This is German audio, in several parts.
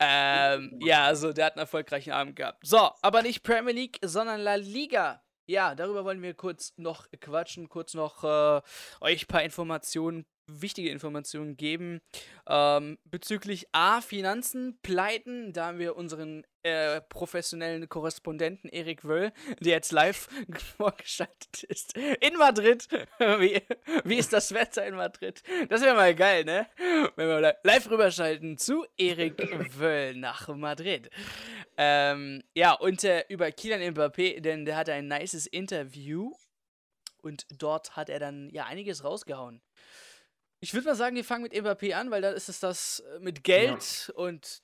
Ähm, ja, also der hat einen erfolgreichen Abend gehabt. So, aber nicht Premier League, sondern La Liga. Ja, darüber wollen wir kurz noch quatschen, kurz noch äh, euch ein paar Informationen wichtige Informationen geben ähm, bezüglich A, Finanzen, Pleiten. Da haben wir unseren äh, professionellen Korrespondenten Erik Wöll, der jetzt live vorgeschaltet ist in Madrid. wie, wie ist das Wetter in Madrid? Das wäre mal geil, ne? Wenn wir live rüberschalten zu Erik Wöll nach Madrid. Ähm, ja, und äh, über Kylian Mbappé, denn der hatte ein nices Interview und dort hat er dann ja einiges rausgehauen. Ich würde mal sagen, wir fangen mit Mbappé an, weil da ist es das äh, mit Geld ja. und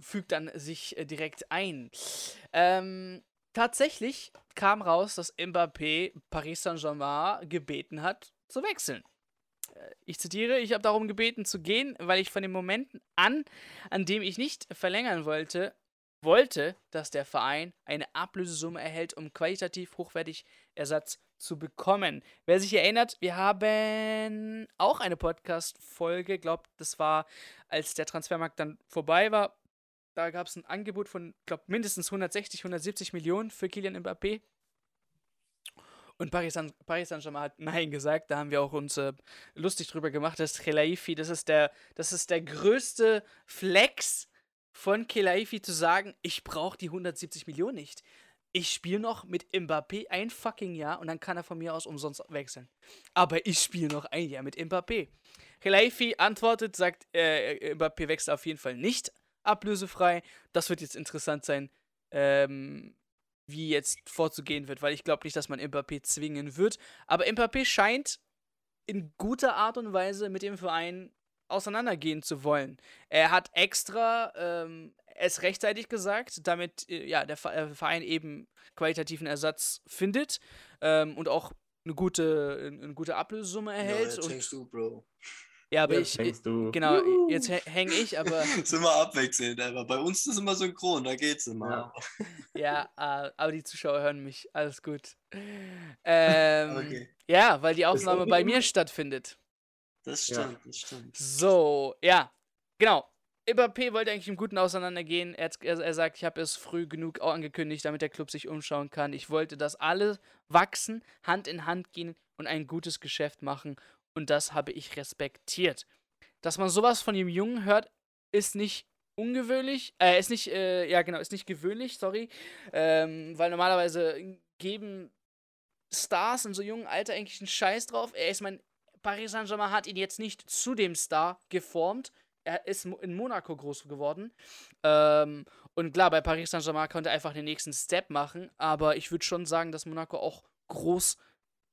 fügt dann sich äh, direkt ein. Ähm, tatsächlich kam raus, dass Mbappé Paris Saint-Germain gebeten hat, zu wechseln. Äh, ich zitiere, ich habe darum gebeten zu gehen, weil ich von dem Moment an, an dem ich nicht verlängern wollte, wollte, dass der Verein eine Ablösesumme erhält, um qualitativ hochwertig Ersatz zu bekommen. Wer sich erinnert, wir haben auch eine Podcast-Folge, glaube das war, als der Transfermarkt dann vorbei war. Da gab es ein Angebot von, glaube mindestens 160, 170 Millionen für Kylian Mbappé. Und Paris Saint-Germain hat Nein gesagt. Da haben wir auch uns äh, lustig drüber gemacht, dass Khelaifi, das ist der, das ist der größte Flex von Khelaifi zu sagen, ich brauche die 170 Millionen nicht ich spiele noch mit Mbappé ein fucking Jahr und dann kann er von mir aus umsonst wechseln. Aber ich spiele noch ein Jahr mit Mbappé. Khilaifi antwortet, sagt, äh, Mbappé wechselt auf jeden Fall nicht ablösefrei. Das wird jetzt interessant sein, ähm, wie jetzt vorzugehen wird, weil ich glaube nicht, dass man Mbappé zwingen wird. Aber Mbappé scheint in guter Art und Weise mit dem Verein auseinandergehen zu wollen. Er hat extra ähm, es rechtzeitig gesagt, damit äh, ja, der äh, Verein eben qualitativen Ersatz findet ähm, und auch eine gute, eine gute Ablösesumme erhält. Ja, jetzt du, Bro. Ja, aber jetzt ich, du. genau, Juhu. jetzt hänge ich, aber. ist immer abwechselnd, aber bei uns ist es immer synchron, da geht's immer. Ja, ja äh, aber die Zuschauer hören mich, alles gut. Ähm, okay. Ja, weil die Aufnahme bei mir stattfindet. Das stimmt, ja. das stimmt. So, ja, genau. Mbappé wollte eigentlich im Guten auseinandergehen. Er, er, er sagt, ich habe es früh genug angekündigt, damit der Club sich umschauen kann. Ich wollte, dass alle wachsen, Hand in Hand gehen und ein gutes Geschäft machen. Und das habe ich respektiert. Dass man sowas von dem Jungen hört, ist nicht ungewöhnlich. Äh, ist nicht, äh, ja genau, ist nicht gewöhnlich, sorry. Ähm, weil normalerweise geben Stars in so jungen Alter eigentlich einen Scheiß drauf. Er ist mein. Paris Saint-Germain hat ihn jetzt nicht zu dem Star geformt er ist in Monaco groß geworden. Ähm, und klar, bei Paris Saint-Germain konnte er einfach den nächsten Step machen, aber ich würde schon sagen, dass Monaco auch groß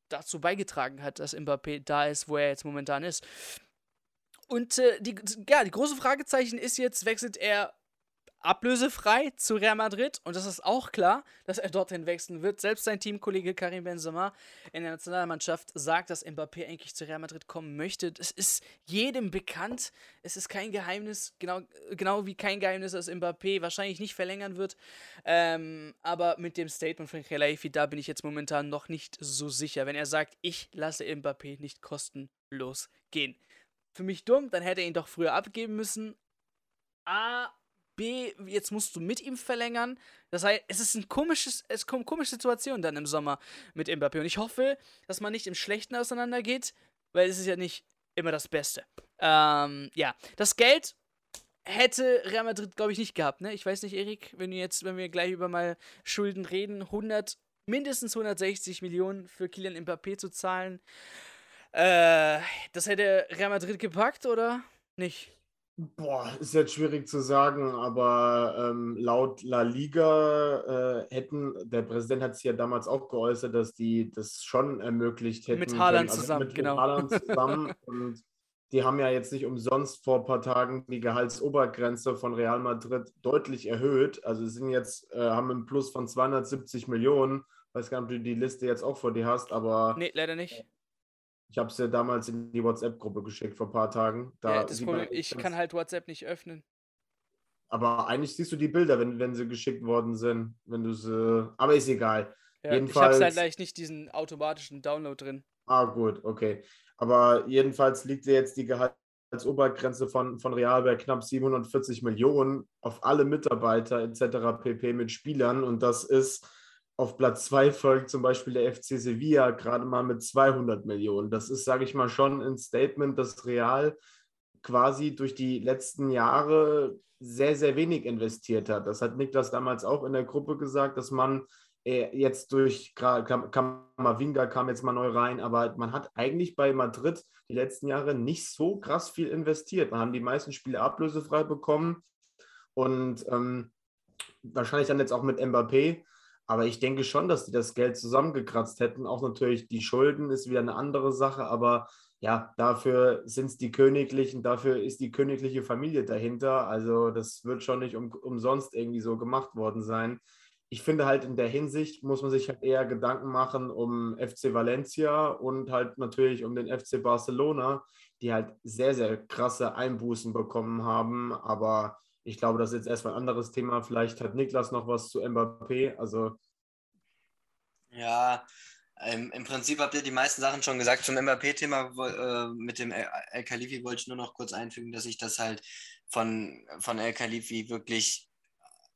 dazu beigetragen hat, dass Mbappé da ist, wo er jetzt momentan ist. Und äh, die, ja, die große Fragezeichen ist jetzt, wechselt er ablösefrei zu Real Madrid und das ist auch klar, dass er dorthin wechseln wird. Selbst sein Teamkollege Karim Benzema in der Nationalmannschaft sagt, dass Mbappé eigentlich zu Real Madrid kommen möchte. Das ist jedem bekannt. Es ist kein Geheimnis, genau, genau wie kein Geheimnis, dass Mbappé wahrscheinlich nicht verlängern wird. Ähm, aber mit dem Statement von Khelaifi, da bin ich jetzt momentan noch nicht so sicher. Wenn er sagt, ich lasse Mbappé nicht kostenlos gehen. Für mich dumm, dann hätte er ihn doch früher abgeben müssen. Ah, B, jetzt musst du mit ihm verlängern. Das heißt, es ist ein komisches, es kommt komische Situation dann im Sommer mit Mbappé. Und ich hoffe, dass man nicht im Schlechten auseinandergeht, weil es ist ja nicht immer das Beste. Ähm, ja, das Geld hätte Real Madrid, glaube ich, nicht gehabt, ne? Ich weiß nicht, Erik, wenn wir jetzt, wenn wir gleich über mal Schulden reden, 100, mindestens 160 Millionen für Kylian Mbappé zu zahlen. Äh, das hätte Real Madrid gepackt, oder nicht? Boah, ist jetzt schwierig zu sagen, aber ähm, laut La Liga äh, hätten, der Präsident hat sich ja damals auch geäußert, dass die das schon ermöglicht hätten. Mit Haaland also zusammen, mit, genau. Haaland zusammen. und die haben ja jetzt nicht umsonst vor ein paar Tagen die Gehaltsobergrenze von Real Madrid deutlich erhöht. Also sind jetzt, äh, haben einen Plus von 270 Millionen. Ich weiß gar nicht, ob du die Liste jetzt auch vor dir hast, aber. Nee, leider nicht. Ich habe es ja damals in die WhatsApp-Gruppe geschickt vor ein paar Tagen. Da ja, Problem, ich kann halt WhatsApp nicht öffnen. Aber eigentlich siehst du die Bilder, wenn, wenn sie geschickt worden sind. Wenn du sie. Aber ist egal. Ja, jedenfalls, ich habe halt leicht nicht diesen automatischen Download drin. Ah, gut, okay. Aber jedenfalls liegt dir jetzt die Gehaltsobergrenze von, von Real bei knapp 740 Millionen auf alle Mitarbeiter etc. pp. mit Spielern und das ist auf Platz 2 folgt zum Beispiel der FC Sevilla gerade mal mit 200 Millionen. Das ist, sage ich mal, schon ein Statement, dass Real quasi durch die letzten Jahre sehr, sehr wenig investiert hat. Das hat Niklas damals auch in der Gruppe gesagt, dass man äh, jetzt durch Kamavinga kam jetzt mal neu rein, aber man hat eigentlich bei Madrid die letzten Jahre nicht so krass viel investiert. Man haben die meisten Spiele ablösefrei bekommen und ähm, wahrscheinlich dann jetzt auch mit Mbappé. Aber ich denke schon, dass die das Geld zusammengekratzt hätten. Auch natürlich die Schulden ist wieder eine andere Sache, aber ja, dafür sind es die Königlichen, dafür ist die königliche Familie dahinter. Also das wird schon nicht um, umsonst irgendwie so gemacht worden sein. Ich finde halt in der Hinsicht muss man sich halt eher Gedanken machen um FC Valencia und halt natürlich um den FC Barcelona, die halt sehr, sehr krasse Einbußen bekommen haben. Aber ich glaube, das ist jetzt erstmal ein anderes Thema. Vielleicht hat Niklas noch was zu Mbappé. Also. Ja, ähm, im Prinzip habt ihr die meisten Sachen schon gesagt. Zum Mbappé-Thema äh, mit dem El Khalifi wollte ich nur noch kurz einfügen, dass ich das halt von, von El Khalifi wirklich,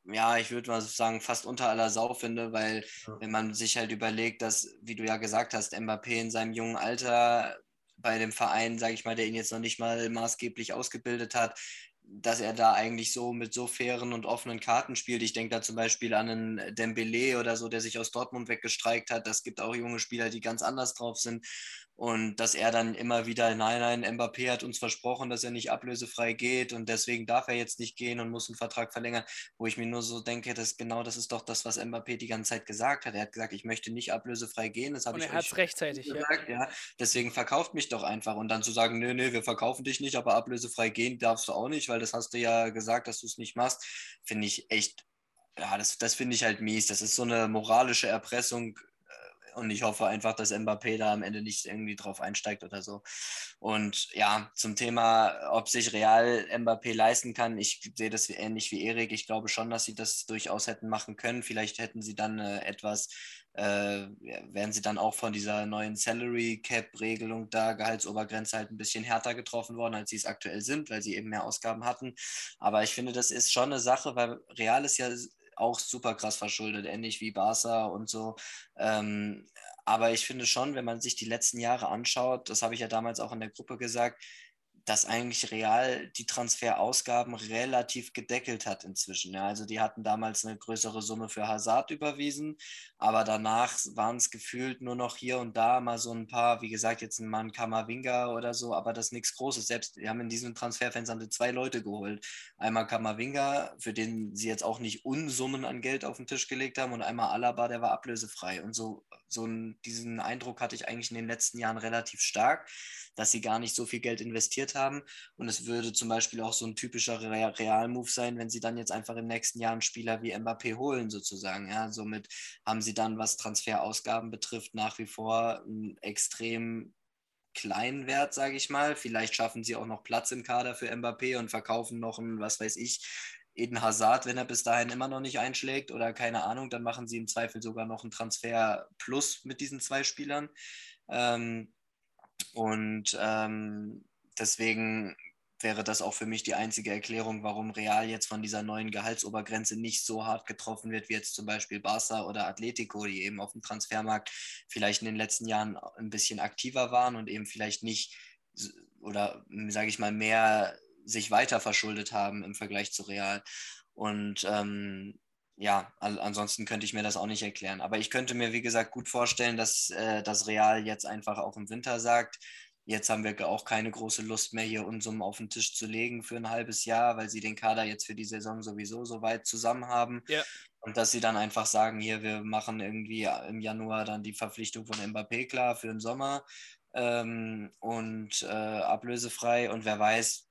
ja, ich würde mal sagen, fast unter aller Sau finde, weil ja. wenn man sich halt überlegt, dass, wie du ja gesagt hast, Mbappé in seinem jungen Alter bei dem Verein, sage ich mal, der ihn jetzt noch nicht mal maßgeblich ausgebildet hat, dass er da eigentlich so mit so fairen und offenen Karten spielt. Ich denke da zum Beispiel an einen Dembele oder so, der sich aus Dortmund weggestreikt hat. Das gibt auch junge Spieler, die ganz anders drauf sind. Und dass er dann immer wieder, nein, nein, Mbappé hat uns versprochen, dass er nicht ablösefrei geht und deswegen darf er jetzt nicht gehen und muss einen Vertrag verlängern, wo ich mir nur so denke, dass genau das ist doch das, was Mbappé die ganze Zeit gesagt hat. Er hat gesagt, ich möchte nicht ablösefrei gehen. Das habe ich er hat rechtzeitig gesagt, ja. ja. Deswegen verkauft mich doch einfach und dann zu sagen, nö, nö, wir verkaufen dich nicht, aber ablösefrei gehen darfst du auch nicht, weil das hast du ja gesagt, dass du es nicht machst, finde ich echt ja, das, das finde ich halt mies. Das ist so eine moralische Erpressung und ich hoffe einfach, dass Mbappé da am Ende nicht irgendwie drauf einsteigt oder so. Und ja, zum Thema, ob sich Real Mbappé leisten kann, ich sehe das ähnlich wie Erik. Ich glaube schon, dass sie das durchaus hätten machen können. Vielleicht hätten sie dann äh, etwas, äh, wären sie dann auch von dieser neuen Salary Cap Regelung da, Gehaltsobergrenze halt ein bisschen härter getroffen worden, als sie es aktuell sind, weil sie eben mehr Ausgaben hatten. Aber ich finde, das ist schon eine Sache, weil Real ist ja auch super krass verschuldet, ähnlich wie Barca und so. Ähm, aber ich finde schon, wenn man sich die letzten Jahre anschaut, das habe ich ja damals auch in der Gruppe gesagt, dass eigentlich Real die Transferausgaben relativ gedeckelt hat inzwischen. Ja, also die hatten damals eine größere Summe für Hazard überwiesen, aber danach waren es gefühlt nur noch hier und da mal so ein paar, wie gesagt, jetzt ein Mann Kamavinga oder so, aber das ist nichts Großes. Selbst wir haben in diesem Transferfenster zwei Leute geholt. Einmal Kamavinga, für den sie jetzt auch nicht Unsummen an Geld auf den Tisch gelegt haben, und einmal Alaba, der war ablösefrei. Und so, so einen, diesen Eindruck hatte ich eigentlich in den letzten Jahren relativ stark dass sie gar nicht so viel Geld investiert haben. Und es würde zum Beispiel auch so ein typischer Real-Move sein, wenn sie dann jetzt einfach im nächsten Jahr einen Spieler wie Mbappé holen, sozusagen. Ja, somit haben sie dann, was Transferausgaben betrifft, nach wie vor einen extrem kleinen Wert, sage ich mal. Vielleicht schaffen sie auch noch Platz im Kader für Mbappé und verkaufen noch einen, was weiß ich, Eden Hazard, wenn er bis dahin immer noch nicht einschlägt oder keine Ahnung, dann machen sie im Zweifel sogar noch einen Transfer plus mit diesen zwei Spielern. Ähm, und ähm, deswegen wäre das auch für mich die einzige Erklärung, warum Real jetzt von dieser neuen Gehaltsobergrenze nicht so hart getroffen wird, wie jetzt zum Beispiel Barca oder Atletico, die eben auf dem Transfermarkt vielleicht in den letzten Jahren ein bisschen aktiver waren und eben vielleicht nicht oder sage ich mal mehr sich weiter verschuldet haben im Vergleich zu Real. Und ähm, ja, ansonsten könnte ich mir das auch nicht erklären. Aber ich könnte mir, wie gesagt, gut vorstellen, dass äh, das Real jetzt einfach auch im Winter sagt, jetzt haben wir auch keine große Lust mehr, hier Unsummen auf den Tisch zu legen für ein halbes Jahr, weil sie den Kader jetzt für die Saison sowieso so weit zusammen haben. Ja. Und dass sie dann einfach sagen, hier, wir machen irgendwie im Januar dann die Verpflichtung von Mbappé klar für den Sommer ähm, und äh, ablösefrei. Und wer weiß,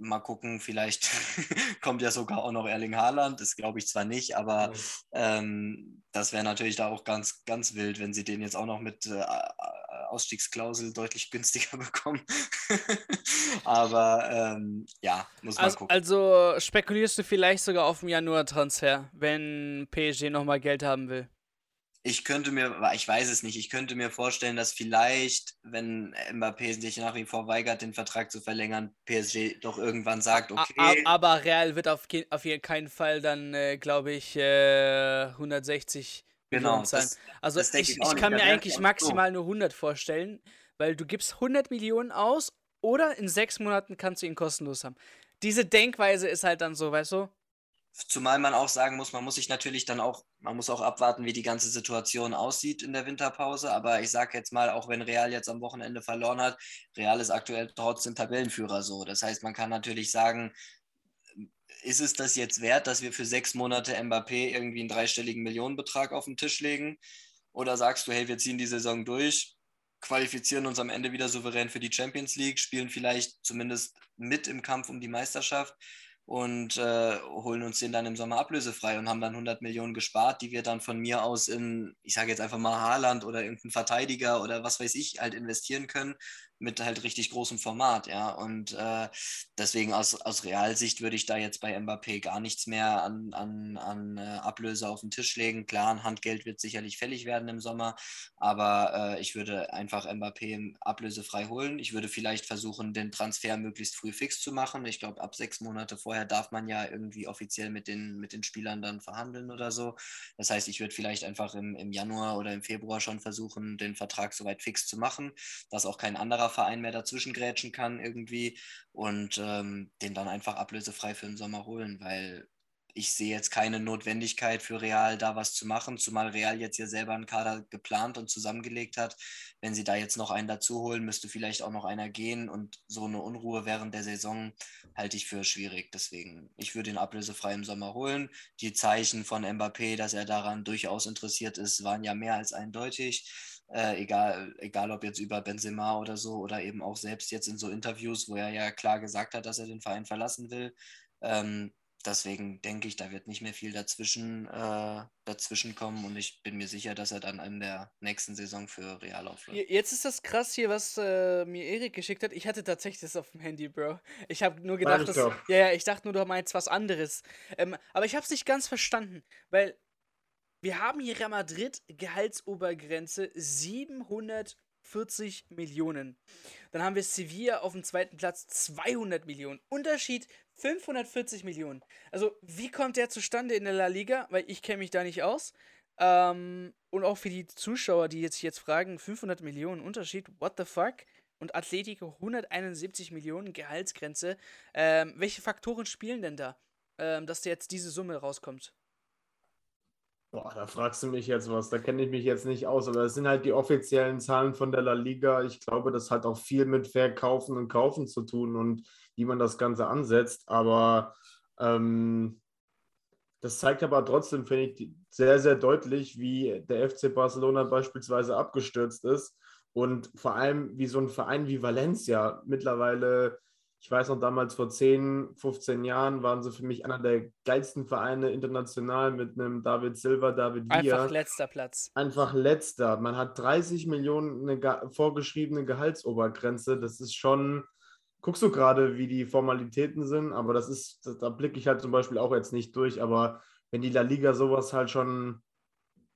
mal gucken, vielleicht kommt ja sogar auch noch Erling Haaland. Das glaube ich zwar nicht, aber ähm, das wäre natürlich da auch ganz, ganz wild, wenn sie den jetzt auch noch mit äh, Ausstiegsklausel deutlich günstiger bekommen. aber ähm, ja, muss man also, gucken. Also spekulierst du vielleicht sogar auf den Januar-Transfer, wenn PSG nochmal Geld haben will? Ich könnte mir, ich weiß es nicht, ich könnte mir vorstellen, dass vielleicht, wenn Mbappé sich nach wie vor weigert, den Vertrag zu verlängern, PSG doch irgendwann sagt, okay. Aber Real wird auf, auf keinen Fall dann, äh, glaube ich, äh, 160 genau, sein. Das, also das ich, ich, ich kann mir eigentlich maximal so. nur 100 vorstellen, weil du gibst 100 Millionen aus oder in sechs Monaten kannst du ihn kostenlos haben. Diese Denkweise ist halt dann so, weißt du? Zumal man auch sagen muss, man muss sich natürlich dann auch, man muss auch abwarten, wie die ganze Situation aussieht in der Winterpause. Aber ich sage jetzt mal, auch wenn Real jetzt am Wochenende verloren hat, Real ist aktuell trotzdem Tabellenführer so. Das heißt, man kann natürlich sagen, ist es das jetzt wert, dass wir für sechs Monate Mbappé irgendwie einen dreistelligen Millionenbetrag auf den Tisch legen? Oder sagst du, hey, wir ziehen die Saison durch, qualifizieren uns am Ende wieder souverän für die Champions League, spielen vielleicht zumindest mit im Kampf um die Meisterschaft und äh, holen uns den dann im Sommer ablösefrei und haben dann 100 Millionen gespart, die wir dann von mir aus in, ich sage jetzt einfach mal Haaland oder irgendeinen Verteidiger oder was weiß ich halt investieren können mit halt richtig großem Format, ja. Und äh, deswegen aus, aus Realsicht würde ich da jetzt bei Mbappé gar nichts mehr an, an, an äh, Ablöse auf den Tisch legen. Klar, ein Handgeld wird sicherlich fällig werden im Sommer, aber äh, ich würde einfach Mbappé ablösefrei holen. Ich würde vielleicht versuchen, den Transfer möglichst früh fix zu machen. Ich glaube, ab sechs Monate vorher darf man ja irgendwie offiziell mit den, mit den Spielern dann verhandeln oder so. Das heißt, ich würde vielleicht einfach im, im Januar oder im Februar schon versuchen, den Vertrag soweit fix zu machen, dass auch kein anderer Verein mehr dazwischen grätschen kann irgendwie und ähm, den dann einfach ablösefrei für den Sommer holen, weil ich sehe jetzt keine Notwendigkeit für Real da was zu machen, zumal Real jetzt ja selber einen Kader geplant und zusammengelegt hat. Wenn sie da jetzt noch einen dazu holen, müsste vielleicht auch noch einer gehen und so eine Unruhe während der Saison halte ich für schwierig. Deswegen, ich würde ihn ablösefrei im Sommer holen. Die Zeichen von Mbappé, dass er daran durchaus interessiert ist, waren ja mehr als eindeutig. Äh, egal, egal ob jetzt über Benzema oder so oder eben auch selbst jetzt in so Interviews, wo er ja klar gesagt hat, dass er den Verein verlassen will. Ähm, deswegen denke ich, da wird nicht mehr viel dazwischen, äh, dazwischen kommen und ich bin mir sicher, dass er dann in der nächsten Saison für Real aufläuft. Jetzt ist das krass hier, was äh, mir Erik geschickt hat. Ich hatte tatsächlich das auf dem Handy, Bro. Ich habe nur gedacht, dass, ja, ja, ich dachte nur, du meinst was anderes. Ähm, aber ich habe es nicht ganz verstanden, weil wir haben hier Real Madrid Gehaltsobergrenze 740 Millionen. Dann haben wir Sevilla auf dem zweiten Platz 200 Millionen. Unterschied 540 Millionen. Also, wie kommt der zustande in der La Liga? Weil ich kenne mich da nicht aus. Ähm, und auch für die Zuschauer, die jetzt, jetzt fragen, 500 Millionen Unterschied, what the fuck? Und Atletico 171 Millionen Gehaltsgrenze. Ähm, welche Faktoren spielen denn da, ähm, dass jetzt diese Summe rauskommt? Boah, da fragst du mich jetzt was, da kenne ich mich jetzt nicht aus, aber das sind halt die offiziellen Zahlen von der La Liga. Ich glaube, das hat auch viel mit Verkaufen und Kaufen zu tun und wie man das Ganze ansetzt. Aber ähm, das zeigt aber trotzdem, finde ich, sehr, sehr deutlich, wie der FC Barcelona beispielsweise abgestürzt ist und vor allem, wie so ein Verein wie Valencia mittlerweile ich weiß noch damals vor 10, 15 Jahren waren sie für mich einer der geilsten Vereine international mit einem David Silva, David Villa. Einfach letzter Platz. Einfach letzter. Man hat 30 Millionen eine vorgeschriebene Gehaltsobergrenze. Das ist schon, guckst du gerade, wie die Formalitäten sind, aber das ist, da blicke ich halt zum Beispiel auch jetzt nicht durch. Aber wenn die La Liga sowas halt schon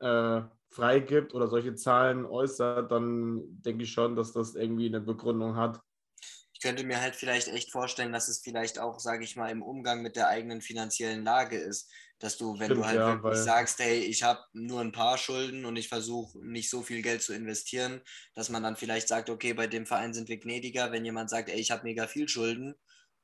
äh, freigibt oder solche Zahlen äußert, dann denke ich schon, dass das irgendwie eine Begründung hat könnte mir halt vielleicht echt vorstellen, dass es vielleicht auch, sage ich mal, im Umgang mit der eigenen finanziellen Lage ist, dass du, wenn Stimmt, du halt ja, wirklich sagst, hey, ich habe nur ein paar Schulden und ich versuche nicht so viel Geld zu investieren, dass man dann vielleicht sagt, okay, bei dem Verein sind wir gnädiger, wenn jemand sagt, ey, ich habe mega viel Schulden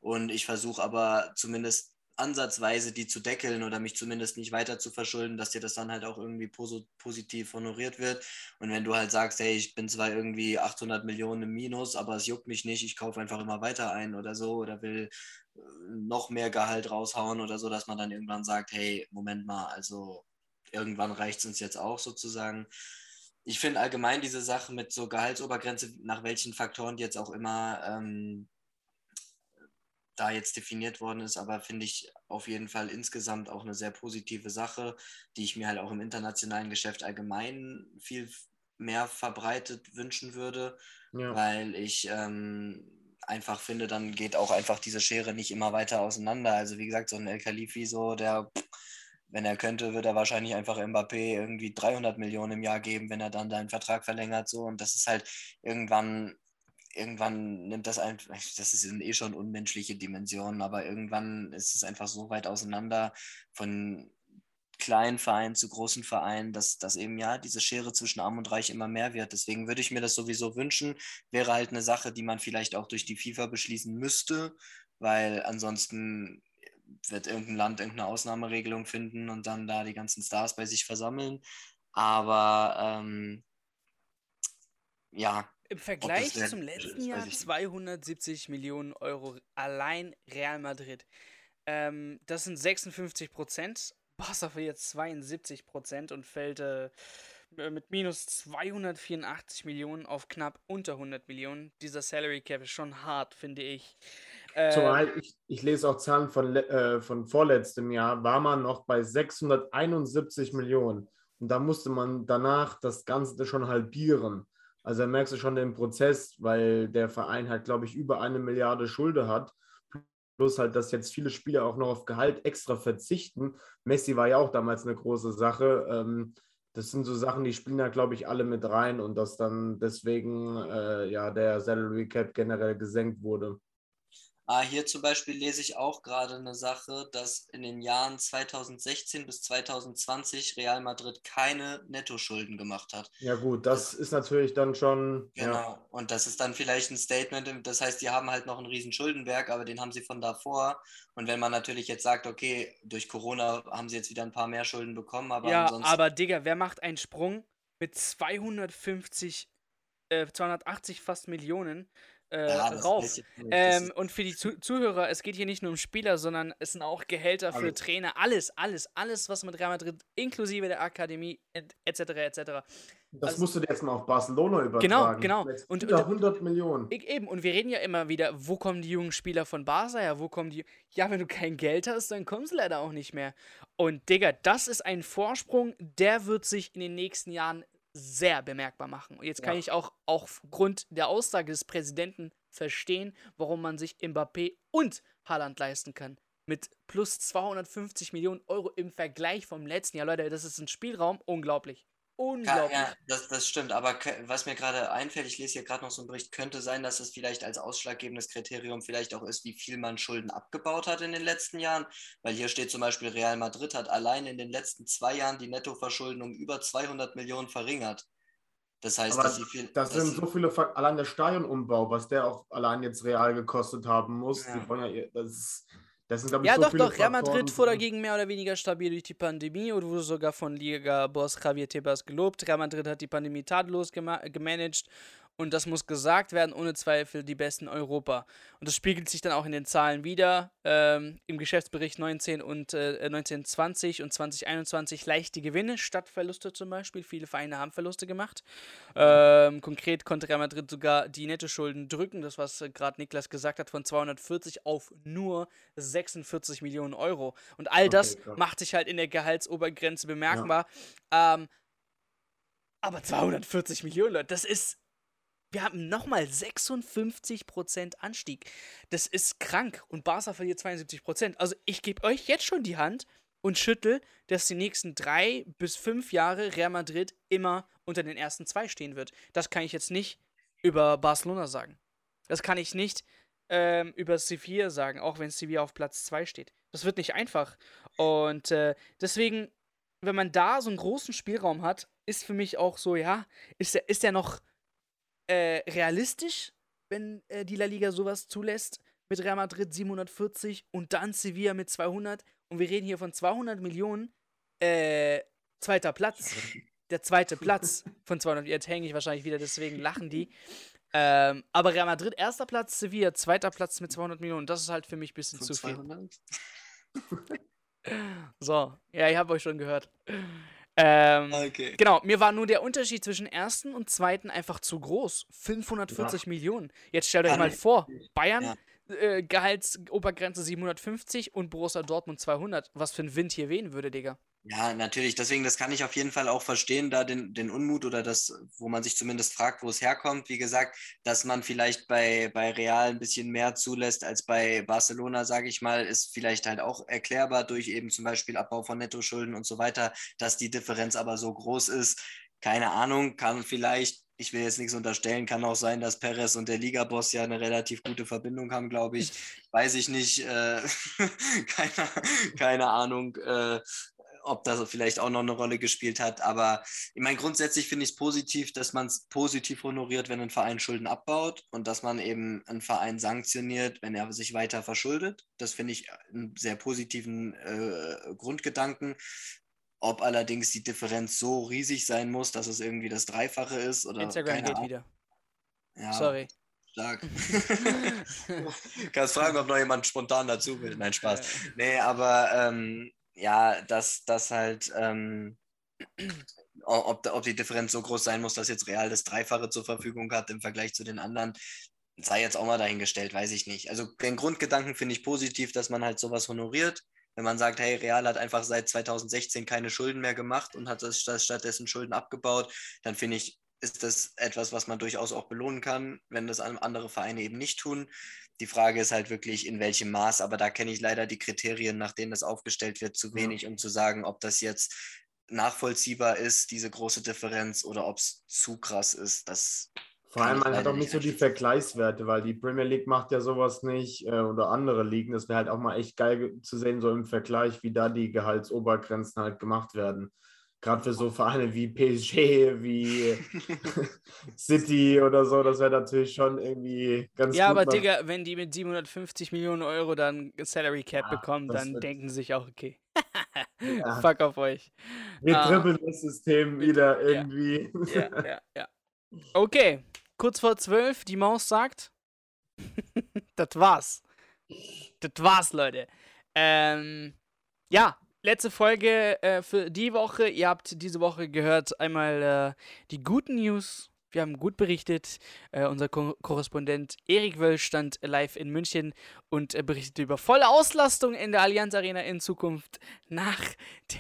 und ich versuche aber zumindest ansatzweise die zu deckeln oder mich zumindest nicht weiter zu verschulden, dass dir das dann halt auch irgendwie pos positiv honoriert wird. Und wenn du halt sagst, hey, ich bin zwar irgendwie 800 Millionen im Minus, aber es juckt mich nicht, ich kaufe einfach immer weiter ein oder so oder will äh, noch mehr Gehalt raushauen oder so, dass man dann irgendwann sagt, hey, Moment mal, also irgendwann reicht es uns jetzt auch sozusagen. Ich finde allgemein diese Sache mit so Gehaltsobergrenze, nach welchen Faktoren die jetzt auch immer ähm, da jetzt definiert worden ist, aber finde ich auf jeden Fall insgesamt auch eine sehr positive Sache, die ich mir halt auch im internationalen Geschäft allgemein viel mehr verbreitet wünschen würde, ja. weil ich ähm, einfach finde, dann geht auch einfach diese Schere nicht immer weiter auseinander. Also wie gesagt, so ein El Khalifi, so der wenn er könnte, wird er wahrscheinlich einfach Mbappé irgendwie 300 Millionen im Jahr geben, wenn er dann seinen Vertrag verlängert. So. Und das ist halt irgendwann, irgendwann nimmt das einfach, das sind eh schon unmenschliche Dimensionen, aber irgendwann ist es einfach so weit auseinander von kleinen Vereinen zu großen Vereinen, dass, dass eben ja diese Schere zwischen Arm und Reich immer mehr wird. Deswegen würde ich mir das sowieso wünschen. Wäre halt eine Sache, die man vielleicht auch durch die FIFA beschließen müsste, weil ansonsten wird irgendein Land irgendeine Ausnahmeregelung finden und dann da die ganzen Stars bei sich versammeln. Aber ähm, ja. Im Vergleich zum letzten Jahr 270 Millionen Euro allein Real Madrid. Ähm, das sind 56 Prozent. Barca verliert 72 Prozent und fällt äh, mit minus 284 Millionen auf knapp unter 100 Millionen. Dieser Salary Cap ist schon hart, finde ich. Zumal ähm, ich, ich lese auch Zahlen von, äh, von vorletztem Jahr, war man noch bei 671 Millionen. Und da musste man danach das Ganze schon halbieren. Also da merkst du schon den Prozess, weil der Verein halt, glaube ich, über eine Milliarde Schulde hat. Plus halt, dass jetzt viele Spieler auch noch auf Gehalt extra verzichten. Messi war ja auch damals eine große Sache. Ähm, das sind so Sachen, die spielen da, glaube ich, alle mit rein und dass dann deswegen äh, ja der Salary Cap generell gesenkt wurde. Ah, hier zum Beispiel lese ich auch gerade eine Sache, dass in den Jahren 2016 bis 2020 Real Madrid keine Nettoschulden gemacht hat. Ja gut, das, das ist natürlich dann schon. Genau, ja. und das ist dann vielleicht ein Statement, das heißt, die haben halt noch einen riesen Schuldenberg, aber den haben sie von davor. Und wenn man natürlich jetzt sagt, okay, durch Corona haben sie jetzt wieder ein paar mehr Schulden bekommen, aber Ja, aber Digga, wer macht einen Sprung mit 250, äh, 280 fast Millionen äh, ja, rauf. Ähm, und für die Zu Zuhörer, es geht hier nicht nur um Spieler, sondern es sind auch Gehälter für Trainer, alles, alles, alles, was mit Real Madrid, inklusive der Akademie, etc., etc. Das also, musst du jetzt mal auf Barcelona übertragen. Genau, genau. Und, und 100 Millionen. Ich, eben, und wir reden ja immer wieder, wo kommen die jungen Spieler von Barca her? Wo kommen die. Ja, wenn du kein Geld hast, dann kommst du leider auch nicht mehr. Und Digga, das ist ein Vorsprung, der wird sich in den nächsten Jahren sehr bemerkbar machen. Und jetzt kann ja. ich auch aufgrund der Aussage des Präsidenten verstehen, warum man sich Mbappé und Haaland leisten kann. Mit plus 250 Millionen Euro im Vergleich vom letzten Jahr. Leute, das ist ein Spielraum. Unglaublich. Unglaublich. Ja, ja das, das stimmt. Aber was mir gerade einfällt, ich lese hier gerade noch so einen Bericht, könnte sein, dass es vielleicht als ausschlaggebendes Kriterium vielleicht auch ist, wie viel man Schulden abgebaut hat in den letzten Jahren. Weil hier steht zum Beispiel, Real Madrid hat allein in den letzten zwei Jahren die Nettoverschuldung um über 200 Millionen verringert. Das heißt, Aber dass sie viel. Das sind so viele, allein der Stadionumbau, was der auch allein jetzt real gekostet haben muss. Ja. Ja, das ist das sind, ich, ja, so doch, doch. Real Madrid fuhr dagegen mehr oder weniger stabil durch die Pandemie und wurde sogar von Liga-Boss Javier Tebas gelobt. Real Madrid hat die Pandemie tadellos gemanagt und das muss gesagt werden, ohne Zweifel die besten Europa. Und das spiegelt sich dann auch in den Zahlen wieder. Ähm, Im Geschäftsbericht 19 und äh, 1920 und 2021 leichte Gewinne statt Verluste zum Beispiel. Viele Vereine haben Verluste gemacht. Ähm, konkret konnte Real Madrid sogar die Nettoschulden drücken, das was äh, gerade Niklas gesagt hat, von 240 auf nur 46 Millionen Euro. Und all das okay, macht sich halt in der Gehaltsobergrenze bemerkbar. Ja. Ähm, aber 240 Millionen, Leute, das ist wir haben nochmal 56% Anstieg. Das ist krank. Und Barca verliert 72%. Also ich gebe euch jetzt schon die Hand und schüttel, dass die nächsten drei bis fünf Jahre Real Madrid immer unter den ersten zwei stehen wird. Das kann ich jetzt nicht über Barcelona sagen. Das kann ich nicht ähm, über Sevilla sagen, auch wenn Sevilla auf Platz zwei steht. Das wird nicht einfach. Und äh, deswegen, wenn man da so einen großen Spielraum hat, ist für mich auch so, ja, ist der, ist der noch äh, realistisch, wenn äh, die La Liga sowas zulässt. Mit Real Madrid 740 und dann Sevilla mit 200. Und wir reden hier von 200 Millionen. Äh, zweiter Platz. Der zweite Platz von 200. Jetzt hänge ich wahrscheinlich wieder, deswegen lachen die. Ähm, aber Real Madrid, erster Platz, Sevilla, zweiter Platz mit 200 Millionen. Das ist halt für mich ein bisschen von zu 200? viel. so, ja, ich habe euch schon gehört. Ähm, okay. Genau, mir war nur der Unterschied zwischen ersten und zweiten einfach zu groß. 540 ja. Millionen. Jetzt stellt euch mal vor, Bayern ja. Äh, Gehaltsobergrenze 750 und Borussia Dortmund 200. Was für ein Wind hier wehen würde, Digga. Ja, natürlich. Deswegen, das kann ich auf jeden Fall auch verstehen, da den, den Unmut oder das, wo man sich zumindest fragt, wo es herkommt. Wie gesagt, dass man vielleicht bei, bei Real ein bisschen mehr zulässt als bei Barcelona, sage ich mal, ist vielleicht halt auch erklärbar durch eben zum Beispiel Abbau von Nettoschulden und so weiter, dass die Differenz aber so groß ist. Keine Ahnung, kann vielleicht ich will jetzt nichts unterstellen, kann auch sein, dass Perez und der Liga-Boss ja eine relativ gute Verbindung haben, glaube ich. Weiß ich nicht. Äh, keine, keine Ahnung. Äh, ob das vielleicht auch noch eine Rolle gespielt hat. Aber ich meine, grundsätzlich finde ich es positiv, dass man es positiv honoriert, wenn ein Verein Schulden abbaut und dass man eben einen Verein sanktioniert, wenn er sich weiter verschuldet. Das finde ich einen sehr positiven äh, Grundgedanken. Ob allerdings die Differenz so riesig sein muss, dass es irgendwie das Dreifache ist oder. Instagram geht Ahnung. wieder. Ja, Sorry. Stark. Kannst fragen, ob noch jemand spontan dazu will. Nein, Spaß. Nee, aber ähm, ja, dass das halt, ähm, ob, ob die Differenz so groß sein muss, dass jetzt Real das Dreifache zur Verfügung hat im Vergleich zu den anderen, sei jetzt auch mal dahingestellt, weiß ich nicht. Also den Grundgedanken finde ich positiv, dass man halt sowas honoriert. Wenn man sagt, hey, Real hat einfach seit 2016 keine Schulden mehr gemacht und hat das stattdessen Schulden abgebaut, dann finde ich, ist das etwas, was man durchaus auch belohnen kann, wenn das andere Vereine eben nicht tun. Die Frage ist halt wirklich, in welchem Maß, aber da kenne ich leider die Kriterien, nach denen das aufgestellt wird, zu wenig, um zu sagen, ob das jetzt nachvollziehbar ist, diese große Differenz, oder ob es zu krass ist. Das vor allem, man hat auch nicht so die Vergleichswerte, weil die Premier League macht ja sowas nicht äh, oder andere Ligen. Das wäre halt auch mal echt geil zu sehen, so im Vergleich, wie da die Gehaltsobergrenzen halt gemacht werden gerade für so Vereine wie PSG, wie City oder so, das wäre natürlich schon irgendwie ganz Ja, aber Digga, wenn die mit 750 Millionen Euro dann Salary Cap ja, bekommen, dann denken sie sich auch, okay, ja. fuck auf euch. Wir uh, trippeln das System wieder irgendwie. Ja, ja. ja. Okay, kurz vor zwölf, die Maus sagt, das war's. Das war's, Leute. Ähm, ja, letzte Folge äh, für die Woche. Ihr habt diese Woche gehört einmal äh, die guten News wir haben gut berichtet. Äh, unser Ko Korrespondent Erik Wöll stand live in München und äh, berichtete über volle Auslastung in der Allianz Arena in Zukunft nach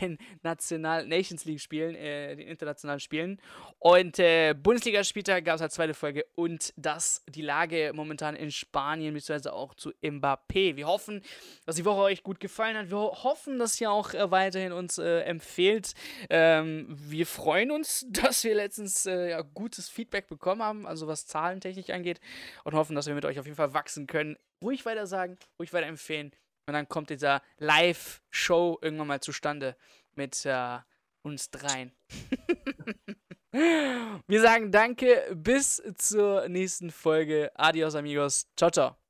den National Nations League Spielen, äh, den internationalen Spielen. Und äh, Bundesligaspieltag gab es als zweite Folge und das die Lage momentan in Spanien beziehungsweise auch zu Mbappé. Wir hoffen, dass die Woche euch gut gefallen hat. Wir hoffen, dass ihr auch äh, weiterhin uns äh, empfehlt. Ähm, wir freuen uns, dass wir letztens ja, gutes Feedback Feedback bekommen haben, also was Zahlentechnik angeht, und hoffen, dass wir mit euch auf jeden Fall wachsen können. Ruhig weiter sagen, ruhig weiter empfehlen. Und dann kommt dieser Live-Show irgendwann mal zustande mit äh, uns dreien. wir sagen danke, bis zur nächsten Folge. Adios, amigos. Ciao, ciao.